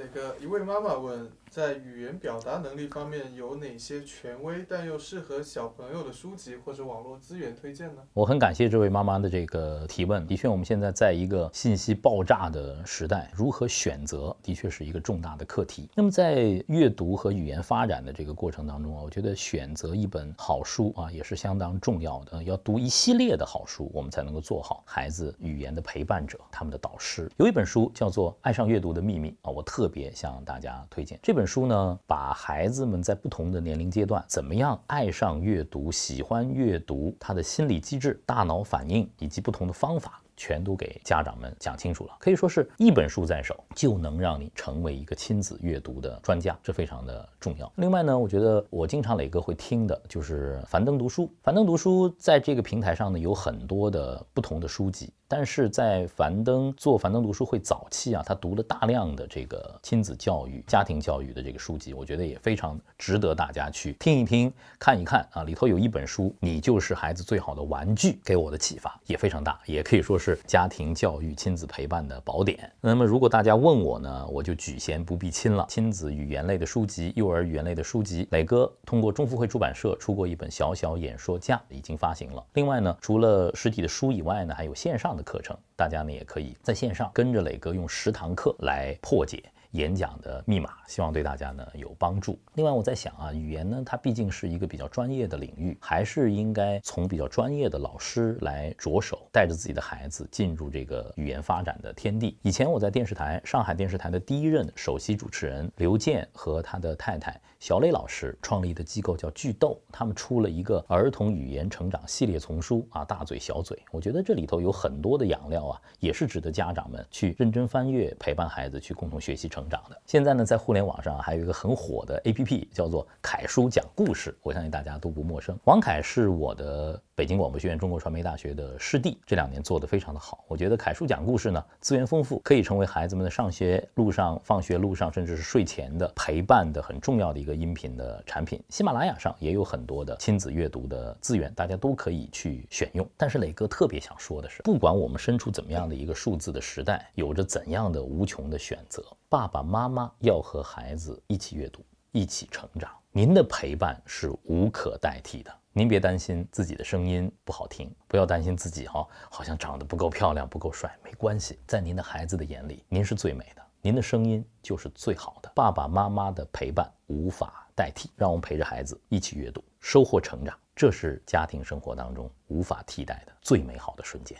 那个一位妈妈问，在语言表达能力方面有哪些权威但又适合小朋友的书籍或者网络资源推荐呢？我很感谢这位妈妈的这个提问。的确，我们现在在一个信息爆炸的时代，如何选择的确是一个重大的课题。那么在阅读和语言发展的这个过程当中啊，我觉得选择一本好书啊也是相当重要的。要读一系列的好书，我们才能够做好孩子语言的陪伴者，他们的导师。有一本书叫做《爱上阅读的秘密》啊，我特别也向大家推荐这本书呢，把孩子们在不同的年龄阶段怎么样爱上阅读、喜欢阅读，他的心理机制、大脑反应以及不同的方法。全都给家长们讲清楚了，可以说是一本书在手就能让你成为一个亲子阅读的专家，这非常的重要。另外呢，我觉得我经常磊哥会听的就是樊登读书。樊登读书在这个平台上呢有很多的不同的书籍，但是在樊登做樊登读书会早期啊，他读了大量的这个亲子教育、家庭教育的这个书籍，我觉得也非常值得大家去听一听、看一看啊。里头有一本书《你就是孩子最好的玩具》，给我的启发也非常大，也可以说是。家庭教育、亲子陪伴的宝典。那么，如果大家问我呢，我就举贤不避亲了。亲子语言类的书籍、幼儿语言类的书籍，磊哥通过中福会出版社出过一本《小小演说家》，已经发行了。另外呢，除了实体的书以外呢，还有线上的课程，大家呢也可以在线上跟着磊哥用十堂课来破解。演讲的密码，希望对大家呢有帮助。另外，我在想啊，语言呢，它毕竟是一个比较专业的领域，还是应该从比较专业的老师来着手，带着自己的孩子进入这个语言发展的天地。以前我在电视台，上海电视台的第一任首席主持人刘健和他的太太小磊老师创立的机构叫巨豆，他们出了一个儿童语言成长系列丛书啊，大嘴小嘴。我觉得这里头有很多的养料啊，也是值得家长们去认真翻阅，陪伴孩子去共同学习成。成长的。现在呢，在互联网上还有一个很火的 APP，叫做凯叔讲故事，我相信大家都不陌生。王凯是我的北京广播学院中国传媒大学的师弟，这两年做得非常的好。我觉得凯叔讲故事呢，资源丰富，可以成为孩子们的上学路上、放学路上，甚至是睡前的陪伴的很重要的一个音频的产品。喜马拉雅上也有很多的亲子阅读的资源，大家都可以去选用。但是磊哥特别想说的是，不管我们身处怎么样的一个数字的时代，有着怎样的无穷的选择。爸爸妈妈要和孩子一起阅读，一起成长。您的陪伴是无可代替的。您别担心自己的声音不好听，不要担心自己哈好像长得不够漂亮、不够帅，没关系，在您的孩子的眼里，您是最美的，您的声音就是最好的。爸爸妈妈的陪伴无法代替，让我们陪着孩子一起阅读，收获成长，这是家庭生活当中无法替代的最美好的瞬间。